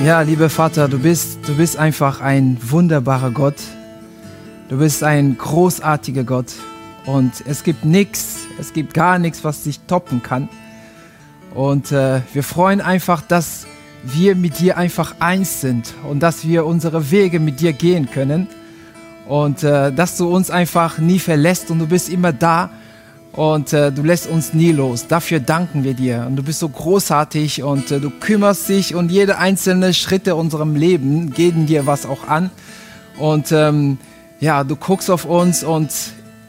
Ja, lieber Vater, du bist, du bist einfach ein wunderbarer Gott. Du bist ein großartiger Gott. Und es gibt nichts, es gibt gar nichts, was dich toppen kann. Und äh, wir freuen einfach, dass wir mit dir einfach eins sind und dass wir unsere Wege mit dir gehen können. Und äh, dass du uns einfach nie verlässt und du bist immer da und äh, du lässt uns nie los. Dafür danken wir dir. Und du bist so großartig und äh, du kümmerst dich und jede einzelne Schritte unserem Leben gehen dir was auch an. Und ähm, ja, du guckst auf uns und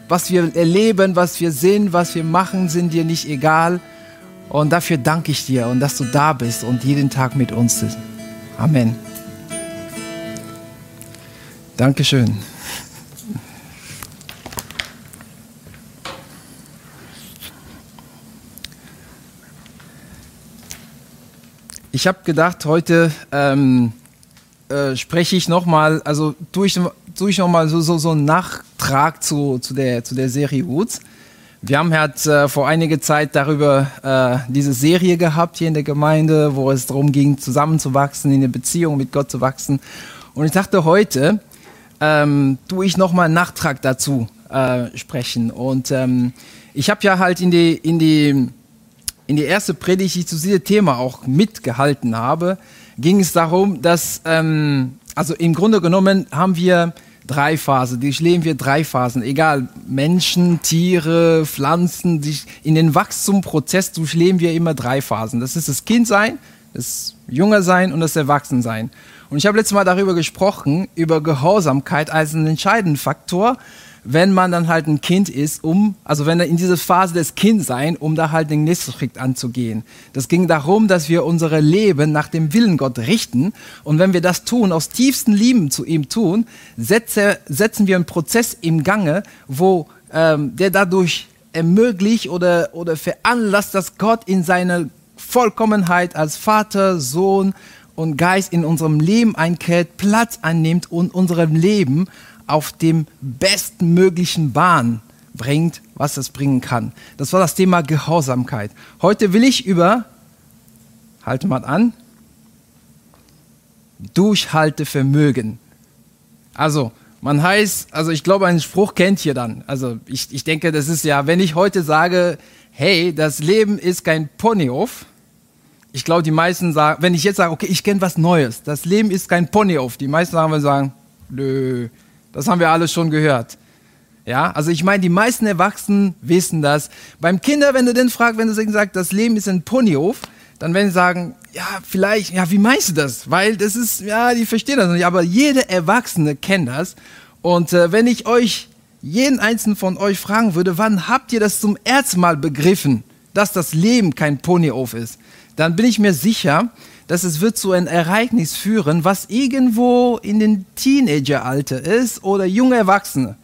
was wir erleben, was wir sehen, was wir machen, sind dir nicht egal. Und dafür danke ich dir und dass du da bist und jeden Tag mit uns bist. Amen. Dankeschön. Ich habe gedacht, heute ähm, äh, spreche ich nochmal, also tue ich, tue ich nochmal so, so, so einen Nachtrag zu, zu, der, zu der Serie Roots. Wir haben halt äh, vor einiger Zeit darüber äh, diese Serie gehabt hier in der Gemeinde, wo es darum ging, zusammenzuwachsen, in der Beziehung mit Gott zu wachsen. Und ich dachte, heute ähm, tue ich nochmal einen Nachtrag dazu äh, sprechen. Und ähm, ich habe ja halt in die, in die in die erste Predigt, die ich zu diesem Thema auch mitgehalten habe, ging es darum, dass, ähm, also im Grunde genommen haben wir drei Phasen, durchleben wir drei Phasen, egal, Menschen, Tiere, Pflanzen, in den Wachstumsprozess durchleben wir immer drei Phasen. Das ist das Kindsein, das Jungersein und das Erwachsensein. Und ich habe letztes Mal darüber gesprochen, über Gehorsamkeit als einen entscheidenden Faktor, wenn man dann halt ein Kind ist, um, also wenn er in dieser Phase des Kindsein, um da halt den nächsten Schritt anzugehen. Das ging darum, dass wir unsere Leben nach dem Willen Gott richten. Und wenn wir das tun, aus tiefsten Lieben zu ihm tun, setze, setzen wir einen Prozess im Gange, wo ähm, der dadurch ermöglicht oder, oder veranlasst, dass Gott in seiner Vollkommenheit als Vater, Sohn und Geist in unserem Leben einkehrt, Platz einnimmt und unserem Leben auf dem bestmöglichen Bahn bringt, was es bringen kann. Das war das Thema Gehorsamkeit. Heute will ich über, halte mal an, Durchhaltevermögen. Also, man heißt, also ich glaube, einen Spruch kennt ihr dann. Also ich, ich denke, das ist ja, wenn ich heute sage, hey, das Leben ist kein Ponyhof, ich glaube, die meisten sagen, wenn ich jetzt sage, okay, ich kenne was Neues, das Leben ist kein Ponyhof, die meisten sagen, nö, das haben wir alle schon gehört. Ja, also ich meine, die meisten Erwachsenen wissen das. Beim Kinder, wenn du den fragst, wenn du sagst, das Leben ist ein Ponyhof, dann werden sie sagen, ja, vielleicht, ja, wie meinst du das? Weil das ist, ja, die verstehen das nicht, aber jede Erwachsene kennt das. Und äh, wenn ich euch, jeden einzelnen von euch fragen würde, wann habt ihr das zum ersten Mal begriffen, dass das Leben kein Ponyhof ist, dann bin ich mir sicher, dass es wird zu einem Ereignis führen, was irgendwo in den Teenageralter ist oder junge Erwachsene.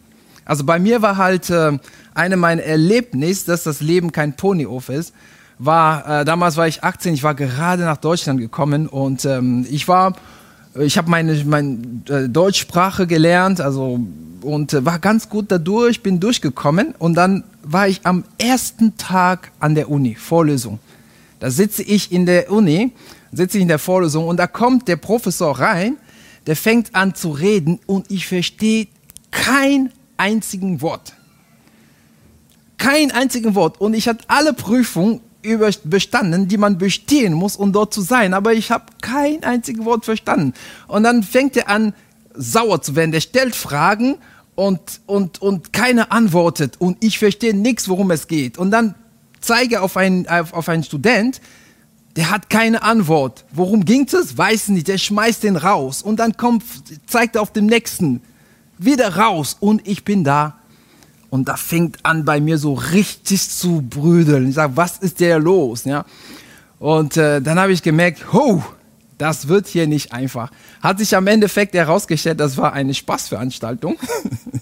Also bei mir war halt äh, eine meiner Erlebnisse, dass das Leben kein Ponyhof ist. War äh, damals war ich 18, ich war gerade nach Deutschland gekommen und ähm, ich war, ich habe meine, meine äh, Deutschsprache gelernt, also und äh, war ganz gut dadurch, bin durchgekommen und dann war ich am ersten Tag an der Uni Vorlesung. Da sitze ich in der Uni sitze ich in der Vorlesung und da kommt der Professor rein, der fängt an zu reden und ich verstehe kein einzigen Wort. Kein einzigen Wort. Und ich hatte alle Prüfungen bestanden, die man bestehen muss, um dort zu sein. Aber ich habe kein einziges Wort verstanden. Und dann fängt er an, sauer zu werden. Der stellt Fragen und, und, und keiner antwortet. Und ich verstehe nichts, worum es geht. Und dann zeige auf einen, auf, auf einen Student, der hat keine Antwort. Worum ging es? Weiß nicht. Der schmeißt den raus. Und dann kommt, zeigt er auf dem nächsten. Wieder raus. Und ich bin da. Und da fängt an bei mir so richtig zu brüdeln. Ich sage, was ist der los? Ja. Und äh, dann habe ich gemerkt, ho, das wird hier nicht einfach. Hat sich am Endeffekt herausgestellt, das war eine Spaßveranstaltung.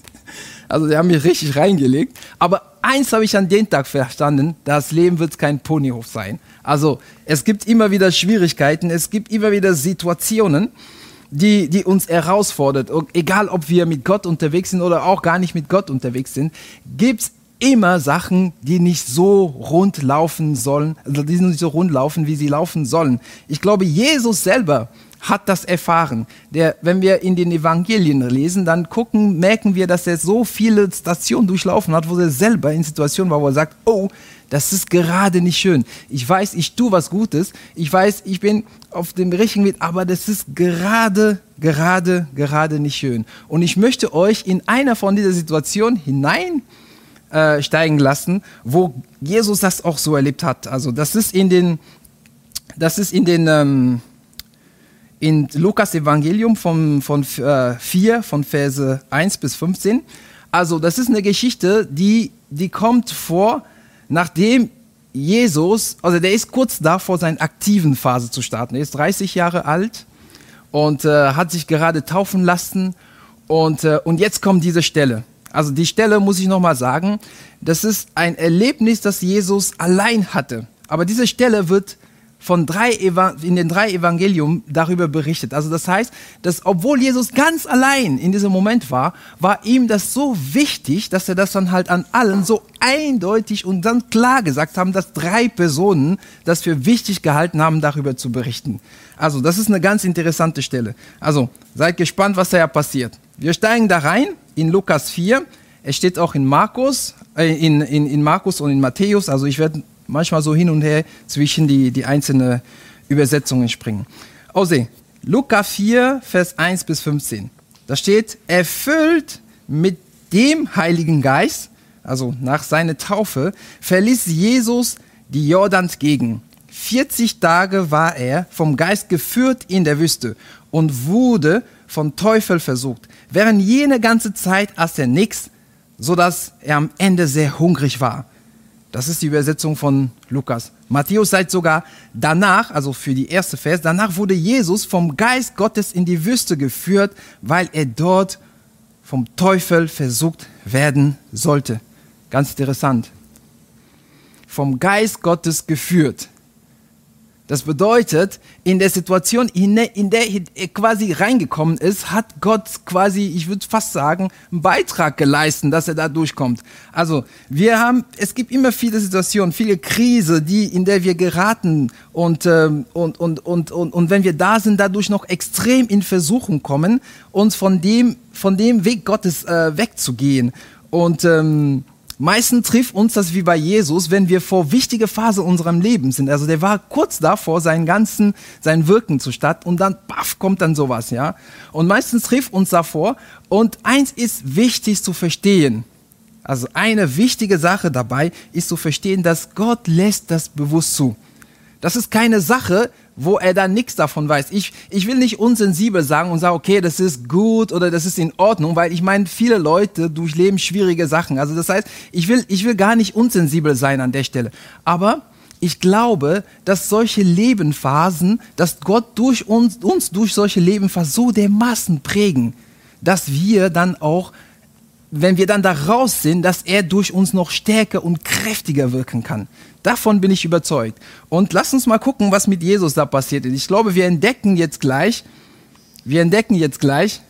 also die haben mich richtig reingelegt. Aber eins habe ich an dem Tag verstanden, das Leben wird kein Ponyhof sein. Also es gibt immer wieder Schwierigkeiten, es gibt immer wieder Situationen, die, die uns herausfordert. Und egal, ob wir mit Gott unterwegs sind oder auch gar nicht mit Gott unterwegs sind, gibt es immer Sachen, die nicht so rund laufen sollen, also die nicht so rund laufen, wie sie laufen sollen. Ich glaube, Jesus selber hat das erfahren. Der, wenn wir in den Evangelien lesen, dann gucken, merken wir, dass er so viele Stationen durchlaufen hat, wo er selber in Situationen war, wo er sagt, oh, das ist gerade nicht schön. Ich weiß, ich tue was Gutes. Ich weiß, ich bin auf dem richtigen Weg, aber das ist gerade, gerade, gerade nicht schön. Und ich möchte euch in einer von dieser Situationen hinein äh, steigen lassen, wo Jesus das auch so erlebt hat. Also das ist in den, das ist in den, ähm, in Lukas Evangelium von, von äh, 4, von Verse 1 bis 15. Also das ist eine Geschichte, die, die kommt vor, nachdem Jesus, also der ist kurz davor, seine aktiven Phase zu starten. Er ist 30 Jahre alt und äh, hat sich gerade taufen lassen. Und, äh, und jetzt kommt diese Stelle. Also die Stelle muss ich nochmal sagen, das ist ein Erlebnis, das Jesus allein hatte. Aber diese Stelle wird von drei in den drei Evangelium darüber berichtet. Also das heißt, dass obwohl Jesus ganz allein in diesem Moment war, war ihm das so wichtig, dass er das dann halt an allen so eindeutig und dann klar gesagt haben, dass drei Personen das für wichtig gehalten haben, darüber zu berichten. Also das ist eine ganz interessante Stelle. Also seid gespannt, was da ja passiert. Wir steigen da rein in Lukas 4. Es steht auch in Markus, äh, in, in, in Markus und in Matthäus. Also ich werde manchmal so hin und her zwischen die, die einzelnen Übersetzungen springen. Also, Lukas 4, Vers 1 bis 15. Da steht, erfüllt mit dem Heiligen Geist, also nach seiner Taufe, verließ Jesus die Jordans-Gegend. 40 Tage war er vom Geist geführt in der Wüste und wurde von Teufel versucht. Während jene ganze Zeit aß er nichts, sodass er am Ende sehr hungrig war. Das ist die Übersetzung von Lukas. Matthäus sagt sogar, danach, also für die erste Vers, danach wurde Jesus vom Geist Gottes in die Wüste geführt, weil er dort vom Teufel versucht werden sollte. Ganz interessant. Vom Geist Gottes geführt. Das bedeutet, in der Situation, in der, er quasi reingekommen ist, hat Gott quasi, ich würde fast sagen, einen Beitrag geleistet, dass er da durchkommt. Also, wir haben, es gibt immer viele Situationen, viele Krise, die, in der wir geraten und, ähm, und, und, und, und, und wenn wir da sind, dadurch noch extrem in Versuchung kommen, uns von dem, von dem Weg Gottes äh, wegzugehen. Und, ähm, Meistens trifft uns das wie bei Jesus, wenn wir vor wichtige Phase unserem Leben sind. Also der war kurz davor, seinen ganzen, sein Wirken zu statt und dann, baff, kommt dann sowas, ja. Und meistens trifft uns davor. Und eins ist wichtig zu verstehen. Also eine wichtige Sache dabei ist zu verstehen, dass Gott lässt das bewusst zu. Das ist keine Sache, wo er dann nichts davon weiß. Ich, ich will nicht unsensibel sagen und sagen, okay, das ist gut oder das ist in Ordnung, weil ich meine, viele Leute durchleben schwierige Sachen. Also das heißt, ich will, ich will gar nicht unsensibel sein an der Stelle. Aber ich glaube, dass solche Lebenphasen, dass Gott durch uns, uns durch solche Lebenphasen so dermaßen prägen, dass wir dann auch wenn wir dann da raus sind, dass er durch uns noch stärker und kräftiger wirken kann. Davon bin ich überzeugt. Und lass uns mal gucken, was mit Jesus da passiert ist. Ich glaube, wir entdecken jetzt gleich, wir entdecken jetzt gleich,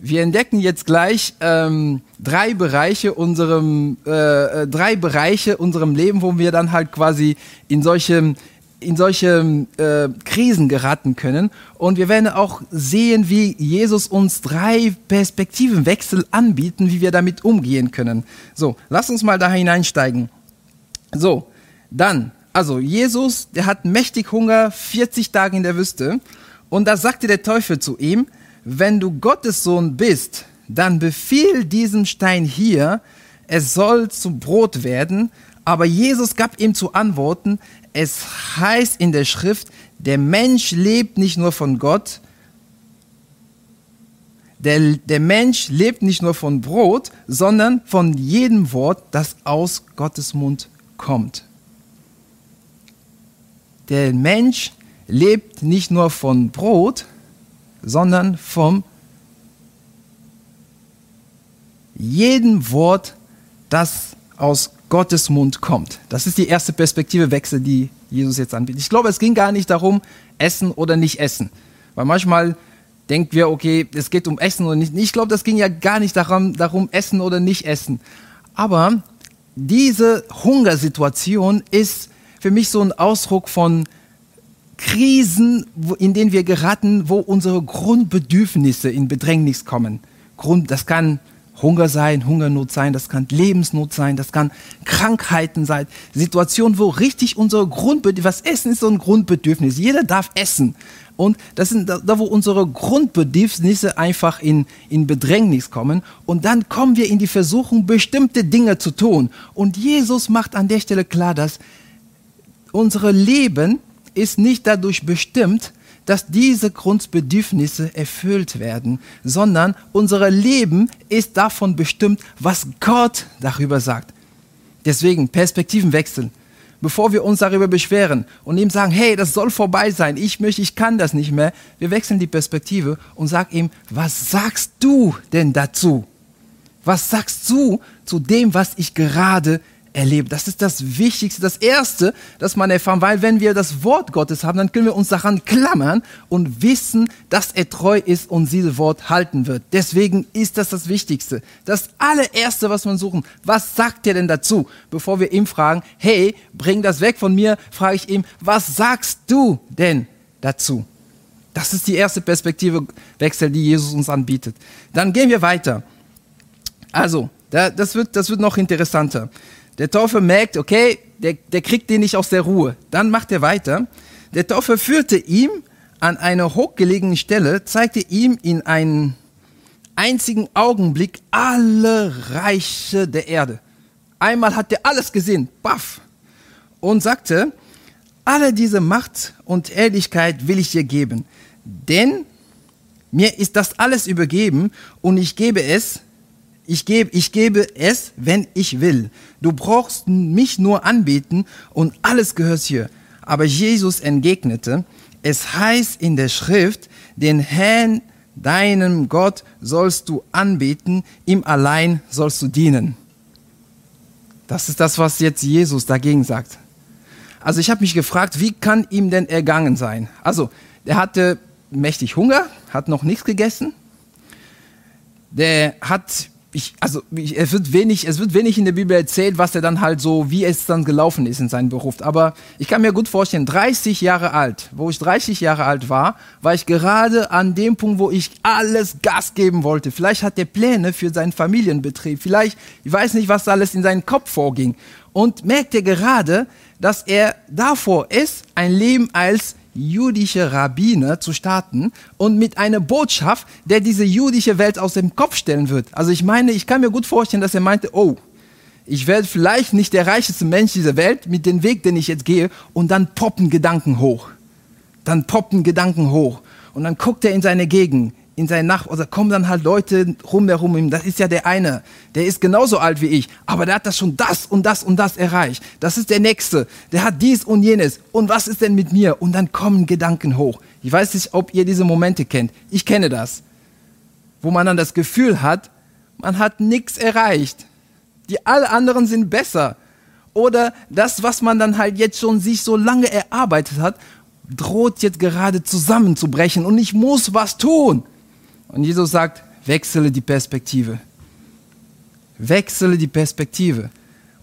wir entdecken jetzt gleich ähm, drei Bereiche unserem äh, äh drei Bereiche unserem Leben, wo wir dann halt quasi in solche in solche äh, Krisen geraten können. Und wir werden auch sehen, wie Jesus uns drei Perspektivenwechsel anbieten, wie wir damit umgehen können. So, lass uns mal da hineinsteigen. So, dann, also Jesus, der hat mächtig Hunger, 40 Tage in der Wüste. Und da sagte der Teufel zu ihm, wenn du Gottes Sohn bist, dann befiehl diesem Stein hier, es soll zu Brot werden. Aber Jesus gab ihm zu antworten, es heißt in der Schrift, der Mensch lebt nicht nur von Gott, der, der Mensch lebt nicht nur von Brot, sondern von jedem Wort, das aus Gottes Mund kommt. Der Mensch lebt nicht nur von Brot, sondern vom jedem Wort, das aus Gottes Mund kommt. Das ist die erste Perspektive Wechsel, die Jesus jetzt anbietet. Ich glaube, es ging gar nicht darum, essen oder nicht essen. Weil manchmal denken wir, okay, es geht um Essen oder nicht. Ich glaube, das ging ja gar nicht darum, darum, essen oder nicht essen. Aber diese Hungersituation ist für mich so ein Ausdruck von Krisen, in denen wir geraten, wo unsere Grundbedürfnisse in Bedrängnis kommen. Grund, das kann Hunger sein, Hungernot sein, das kann Lebensnot sein, das kann Krankheiten sein, Situationen, wo richtig unsere Grundbedürfnisse, was Essen ist so ein Grundbedürfnis, jeder darf essen. Und das sind da, wo unsere Grundbedürfnisse einfach in, in Bedrängnis kommen. Und dann kommen wir in die Versuchung, bestimmte Dinge zu tun. Und Jesus macht an der Stelle klar, dass unser Leben ist nicht dadurch bestimmt, dass diese Grundbedürfnisse erfüllt werden, sondern unser Leben ist davon bestimmt, was Gott darüber sagt. Deswegen Perspektivenwechsel. Bevor wir uns darüber beschweren und ihm sagen, hey, das soll vorbei sein, ich möchte, ich kann das nicht mehr, wir wechseln die Perspektive und sagen ihm, was sagst du denn dazu? Was sagst du zu dem, was ich gerade erleben. Das ist das Wichtigste, das Erste, das man erfahren, weil wenn wir das Wort Gottes haben, dann können wir uns daran klammern und wissen, dass er treu ist und dieses Wort halten wird. Deswegen ist das das Wichtigste. Das allererste, was man suchen, was sagt er denn dazu? Bevor wir ihm fragen, hey, bring das weg von mir, frage ich ihm, was sagst du denn dazu? Das ist die erste Perspektive Wechsel, die Jesus uns anbietet. Dann gehen wir weiter. Also, das wird, das wird noch interessanter. Der Teufel merkt, okay, der, der kriegt den nicht aus der Ruhe. Dann macht er weiter. Der Teufel führte ihm an eine hochgelegene Stelle, zeigte ihm in einen einzigen Augenblick alle Reiche der Erde. Einmal hat er alles gesehen, baff, und sagte, alle diese Macht und Ehrlichkeit will ich dir geben, denn mir ist das alles übergeben und ich gebe es ich gebe, ich gebe es, wenn ich will. Du brauchst mich nur anbeten und alles gehört hier. Aber Jesus entgegnete, es heißt in der Schrift, den Herrn, deinem Gott, sollst du anbeten, ihm allein sollst du dienen. Das ist das, was jetzt Jesus dagegen sagt. Also ich habe mich gefragt, wie kann ihm denn ergangen sein? Also, er hatte mächtig Hunger, hat noch nichts gegessen. Der hat ich, also ich, es, wird wenig, es wird wenig in der Bibel erzählt, was er dann halt so, wie es dann gelaufen ist in seinem Beruf. Aber ich kann mir gut vorstellen, 30 Jahre alt, wo ich 30 Jahre alt war, war ich gerade an dem Punkt, wo ich alles Gas geben wollte. Vielleicht hat er Pläne für seinen Familienbetrieb. Vielleicht, ich weiß nicht, was alles in seinem Kopf vorging. Und merkt er gerade, dass er davor ist, ein Leben als jüdische Rabbiner zu starten und mit einer Botschaft, der diese jüdische Welt aus dem Kopf stellen wird. Also ich meine, ich kann mir gut vorstellen, dass er meinte, oh, ich werde vielleicht nicht der reichste Mensch dieser Welt mit dem Weg, den ich jetzt gehe, und dann poppen Gedanken hoch. Dann poppen Gedanken hoch. Und dann guckt er in seine Gegend in sein Nach oder kommen dann halt Leute rumherum ihm. Das ist ja der eine, der ist genauso alt wie ich, aber der hat das schon das und das und das erreicht. Das ist der nächste, der hat dies und jenes. Und was ist denn mit mir? Und dann kommen Gedanken hoch. Ich weiß nicht, ob ihr diese Momente kennt. Ich kenne das, wo man dann das Gefühl hat, man hat nichts erreicht. Die alle anderen sind besser. Oder das, was man dann halt jetzt schon sich so lange erarbeitet hat, droht jetzt gerade zusammenzubrechen und ich muss was tun. Und Jesus sagt, wechsle die Perspektive. Wechsle die Perspektive.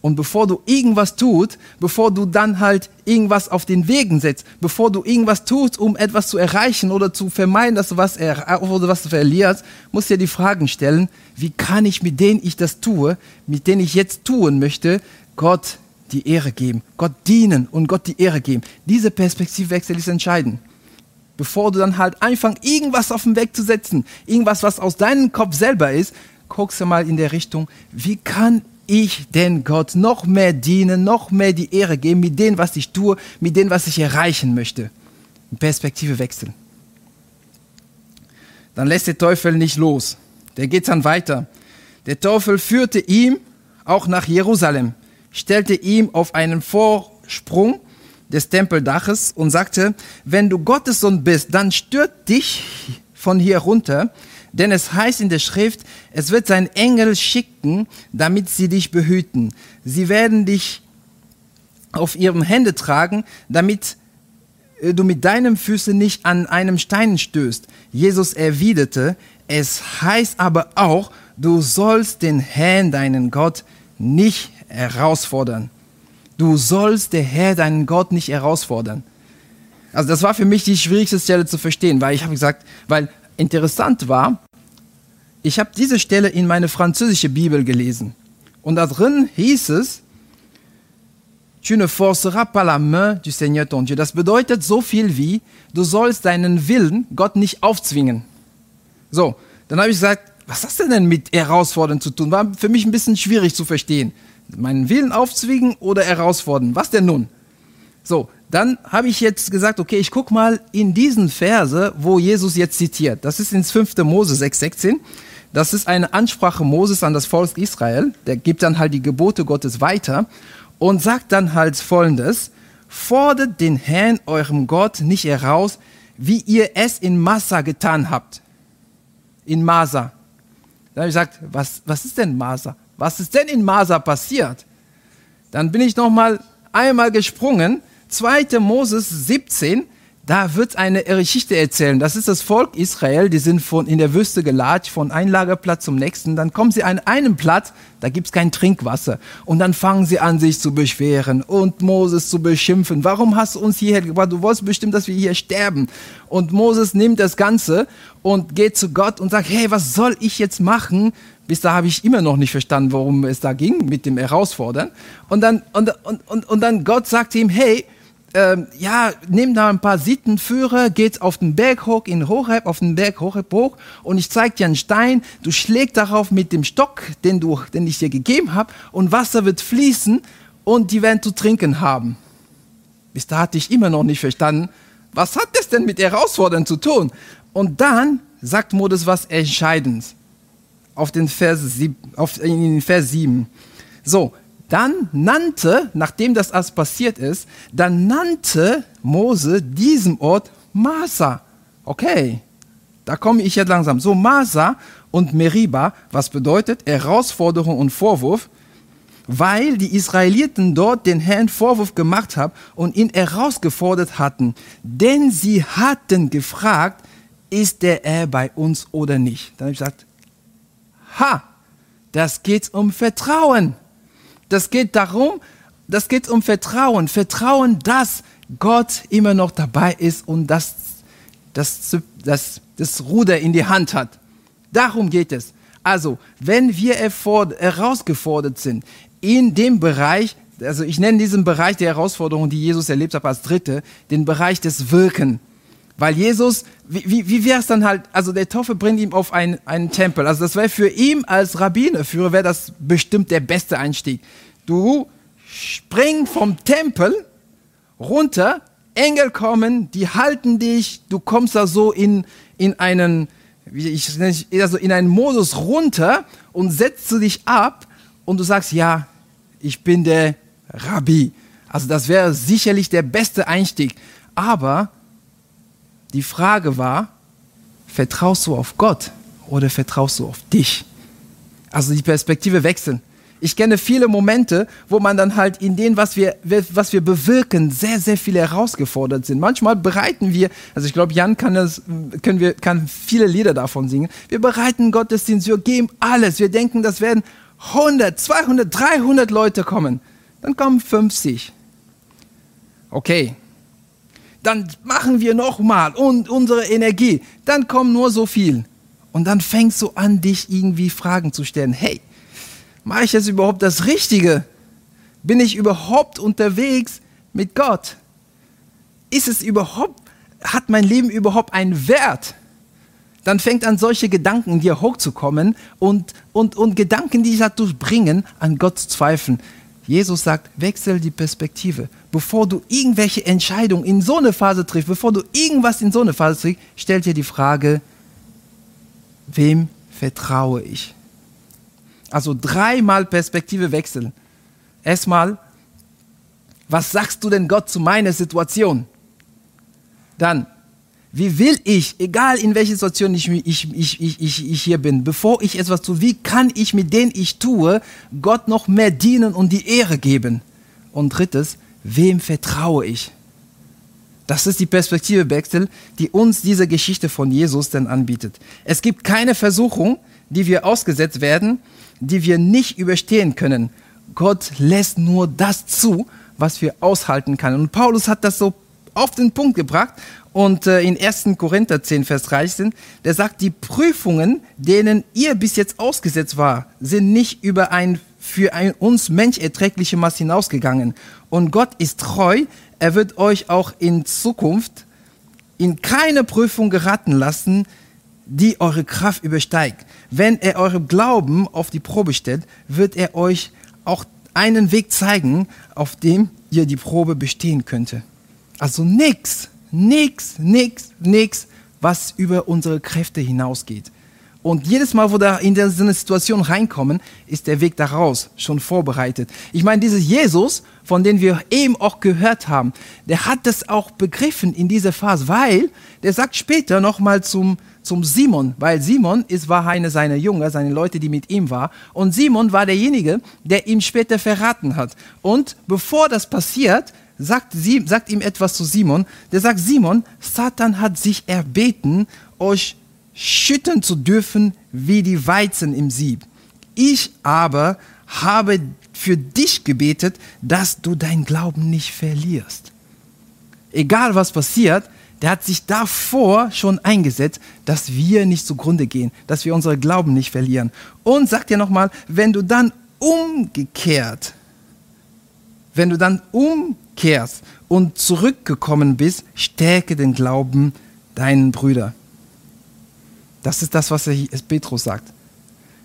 Und bevor du irgendwas tust, bevor du dann halt irgendwas auf den Wegen setzt, bevor du irgendwas tust, um etwas zu erreichen oder zu vermeiden, dass du was, er oder was du verlierst, musst du dir die Fragen stellen, wie kann ich mit denen ich das tue, mit denen ich jetzt tun möchte, Gott die Ehre geben, Gott dienen und Gott die Ehre geben. Diese Perspektivwechsel ist entscheidend bevor du dann halt anfängst, irgendwas auf den Weg zu setzen, irgendwas, was aus deinem Kopf selber ist, guckst du mal in der Richtung, wie kann ich denn Gott noch mehr dienen, noch mehr die Ehre geben mit dem, was ich tue, mit dem, was ich erreichen möchte. Perspektive wechseln. Dann lässt der Teufel nicht los. Der geht dann weiter. Der Teufel führte ihm auch nach Jerusalem, stellte ihm auf einen Vorsprung des Tempeldaches und sagte, wenn du Gottes Sohn bist, dann stört dich von hier runter, denn es heißt in der Schrift, es wird sein Engel schicken, damit sie dich behüten. Sie werden dich auf ihren Hände tragen, damit äh, du mit deinem Füßen nicht an einem Stein stößt. Jesus erwiderte, es heißt aber auch, du sollst den Herrn, deinen Gott, nicht herausfordern. Du sollst der Herr, deinen Gott, nicht herausfordern. Also das war für mich die schwierigste Stelle zu verstehen, weil ich habe gesagt, weil interessant war, ich habe diese Stelle in meine französische Bibel gelesen. Und da drin hieß es, Tu ne forceras pas la main du Seigneur ton Dieu. Das bedeutet so viel wie, du sollst deinen Willen Gott nicht aufzwingen. So, dann habe ich gesagt, was hast du denn mit herausfordern zu tun? War für mich ein bisschen schwierig zu verstehen. Meinen Willen aufzwingen oder herausfordern? Was denn nun? So, dann habe ich jetzt gesagt, okay, ich gucke mal in diesen Verse, wo Jesus jetzt zitiert. Das ist ins 5. Mose 6,16. Das ist eine Ansprache Moses an das Volk Israel. Der gibt dann halt die Gebote Gottes weiter und sagt dann halt folgendes, fordert den Herrn, eurem Gott, nicht heraus, wie ihr es in Massa getan habt. In Masa. Dann habe ich gesagt, was, was ist denn Masa? Was ist denn in Masa passiert? Dann bin ich noch mal einmal gesprungen. 2. Moses 17, da wird eine Geschichte erzählen. Das ist das Volk Israel, die sind von, in der Wüste gelatscht, von einem Lagerplatz zum nächsten. Dann kommen sie an einen Platz, da gibt es kein Trinkwasser. Und dann fangen sie an, sich zu beschweren und Moses zu beschimpfen. Warum hast du uns hierher gebracht? Du wolltest bestimmt, dass wir hier sterben. Und Moses nimmt das Ganze und geht zu Gott und sagt, hey, was soll ich jetzt machen? Bis da habe ich immer noch nicht verstanden, worum es da ging mit dem Herausfordern. Und dann, und, und, und, und dann Gott sagt ihm, hey, ähm, ja, nimm da ein paar Sittenführer, geht auf den Berg hoch, in Horeb, auf den Berg Horeb hoch und ich zeig dir einen Stein, du schlägst darauf mit dem Stock, den, du, den ich dir gegeben habe und Wasser wird fließen und die werden zu trinken haben. Bis da hatte ich immer noch nicht verstanden, was hat das denn mit Herausfordern zu tun? Und dann sagt Moses was Entscheidendes auf den Vers, auf, in den Vers 7. So, dann nannte, nachdem das alles passiert ist, dann nannte Mose diesem Ort Masa. Okay, da komme ich jetzt langsam. So Masa und Meriba, was bedeutet Herausforderung und Vorwurf, weil die Israeliten dort den Herrn Vorwurf gemacht haben und ihn herausgefordert hatten. Denn sie hatten gefragt, ist der Herr bei uns oder nicht? Dann habe ich gesagt, ha, das geht um Vertrauen. Das geht darum, das geht um Vertrauen. Vertrauen, dass Gott immer noch dabei ist und das, das, das, das Ruder in die Hand hat. Darum geht es. Also, wenn wir herausgefordert sind in dem Bereich, also ich nenne diesen Bereich der Herausforderungen, die Jesus erlebt hat, als dritte, den Bereich des Wirken. Weil Jesus, wie, wie, wie wäre es dann halt, also der Teufel bringt ihm auf ein, einen Tempel. Also das wäre für ihn als Rabbinerführer, wäre das bestimmt der beste Einstieg. Du spring vom Tempel runter, Engel kommen, die halten dich, du kommst da so in, in einen, wie ich also in einen Modus runter und setzt du dich ab und du sagst, ja, ich bin der Rabbi. Also das wäre sicherlich der beste Einstieg. Aber die Frage war, vertraust du auf Gott oder vertraust du auf dich? Also die Perspektive wechseln. Ich kenne viele Momente, wo man dann halt in dem, was wir, was wir bewirken, sehr, sehr viele herausgefordert sind. Manchmal bereiten wir, also ich glaube, Jan kann das, können wir, kann viele Lieder davon singen. Wir bereiten Gottesdienst, wir geben alles. Wir denken, das werden 100, 200, 300 Leute kommen. Dann kommen 50. Okay, dann machen wir nochmal und unsere Energie. Dann kommt nur so viel. Und dann fängst du an, dich irgendwie Fragen zu stellen. Hey, mache ich jetzt überhaupt das Richtige? Bin ich überhaupt unterwegs mit Gott? Ist es überhaupt, hat mein Leben überhaupt einen Wert? Dann fängt an, solche Gedanken dir hochzukommen und, und, und Gedanken, die dich dazu bringen, an Gott zu zweifeln. Jesus sagt, wechsel die Perspektive. Bevor du irgendwelche Entscheidungen in so eine Phase triffst, bevor du irgendwas in so eine Phase triffst, stell dir die Frage, wem vertraue ich? Also dreimal Perspektive wechseln. Erstmal, was sagst du denn Gott zu meiner Situation? Dann, wie will ich, egal in welcher Situation ich, ich, ich, ich, ich hier bin, bevor ich etwas tue, wie kann ich mit denen ich tue, Gott noch mehr dienen und die Ehre geben? Und drittes, wem vertraue ich? Das ist die Perspektivewechsel, die uns diese Geschichte von Jesus denn anbietet. Es gibt keine Versuchung, die wir ausgesetzt werden, die wir nicht überstehen können. Gott lässt nur das zu, was wir aushalten können. Und Paulus hat das so auf den Punkt gebracht und äh, in 1. Korinther 10, Vers 13, der sagt, die Prüfungen, denen ihr bis jetzt ausgesetzt war, sind nicht über ein für ein uns mensch Maß hinausgegangen. Und Gott ist treu, er wird euch auch in Zukunft in keine Prüfung geraten lassen, die eure Kraft übersteigt. Wenn er eurem Glauben auf die Probe stellt, wird er euch auch einen Weg zeigen, auf dem ihr die Probe bestehen könnte. Also nichts, nichts, nichts, nichts, was über unsere Kräfte hinausgeht. Und jedes Mal, wo da in so eine Situation reinkommen, ist der Weg daraus schon vorbereitet. Ich meine, dieser Jesus, von dem wir eben auch gehört haben, der hat das auch begriffen in dieser Phase, weil der sagt später nochmal zum, zum Simon, weil Simon ist, war eine seiner Jünger, seine Leute, die mit ihm war. Und Simon war derjenige, der ihm später verraten hat. Und bevor das passiert, sagt, sie, sagt ihm etwas zu Simon. Der sagt, Simon, Satan hat sich erbeten, euch schütten zu dürfen wie die Weizen im Sieb. Ich aber habe für dich gebetet, dass du dein Glauben nicht verlierst. Egal was passiert, der hat sich davor schon eingesetzt, dass wir nicht zugrunde gehen, dass wir unsere Glauben nicht verlieren. Und sagt dir nochmal, wenn du dann umgekehrt, wenn du dann umkehrst und zurückgekommen bist, stärke den Glauben deinen Brüder. Das ist das, was Petrus sagt.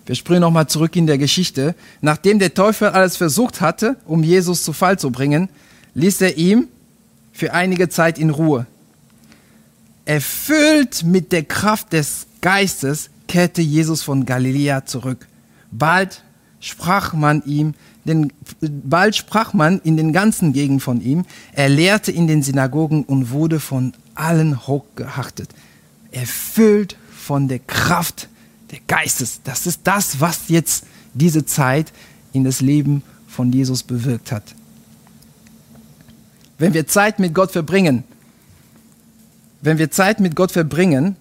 Wir springen nochmal zurück in der Geschichte. Nachdem der Teufel alles versucht hatte, um Jesus zu Fall zu bringen, ließ er ihm für einige Zeit in Ruhe. Erfüllt mit der Kraft des Geistes kehrte Jesus von Galiläa zurück. Bald sprach man ihm, denn bald sprach man in den ganzen Gegenden von ihm. Er lehrte in den Synagogen und wurde von allen hochgeachtet. Erfüllt von der Kraft des Geistes. Das ist das, was jetzt diese Zeit in das Leben von Jesus bewirkt hat. Wenn wir Zeit mit Gott verbringen, wenn wir Zeit mit Gott verbringen,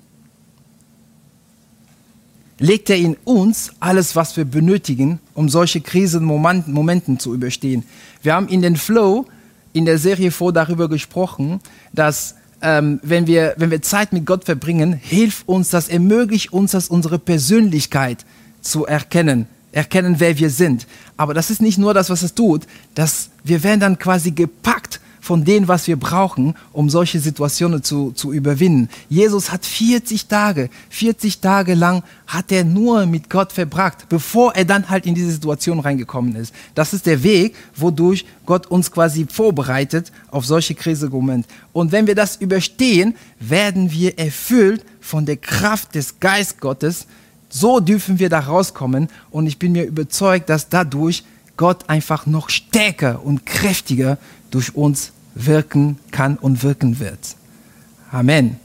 legt er in uns alles, was wir benötigen, um solche Krisenmomenten zu überstehen. Wir haben in den Flow in der Serie vor darüber gesprochen, dass ähm, wenn, wir, wenn wir Zeit mit Gott verbringen, hilft uns das, ermöglicht uns das, unsere Persönlichkeit zu erkennen, erkennen, wer wir sind. Aber das ist nicht nur das, was es tut, dass wir werden dann quasi gepackt von dem, was wir brauchen, um solche Situationen zu, zu überwinden. Jesus hat 40 Tage, 40 Tage lang hat er nur mit Gott verbracht, bevor er dann halt in diese Situation reingekommen ist. Das ist der Weg, wodurch Gott uns quasi vorbereitet auf solche Krisemomente. Und wenn wir das überstehen, werden wir erfüllt von der Kraft des Geist Gottes. So dürfen wir da rauskommen. Und ich bin mir überzeugt, dass dadurch Gott einfach noch stärker und kräftiger durch uns wirken kann und wirken wird. Amen.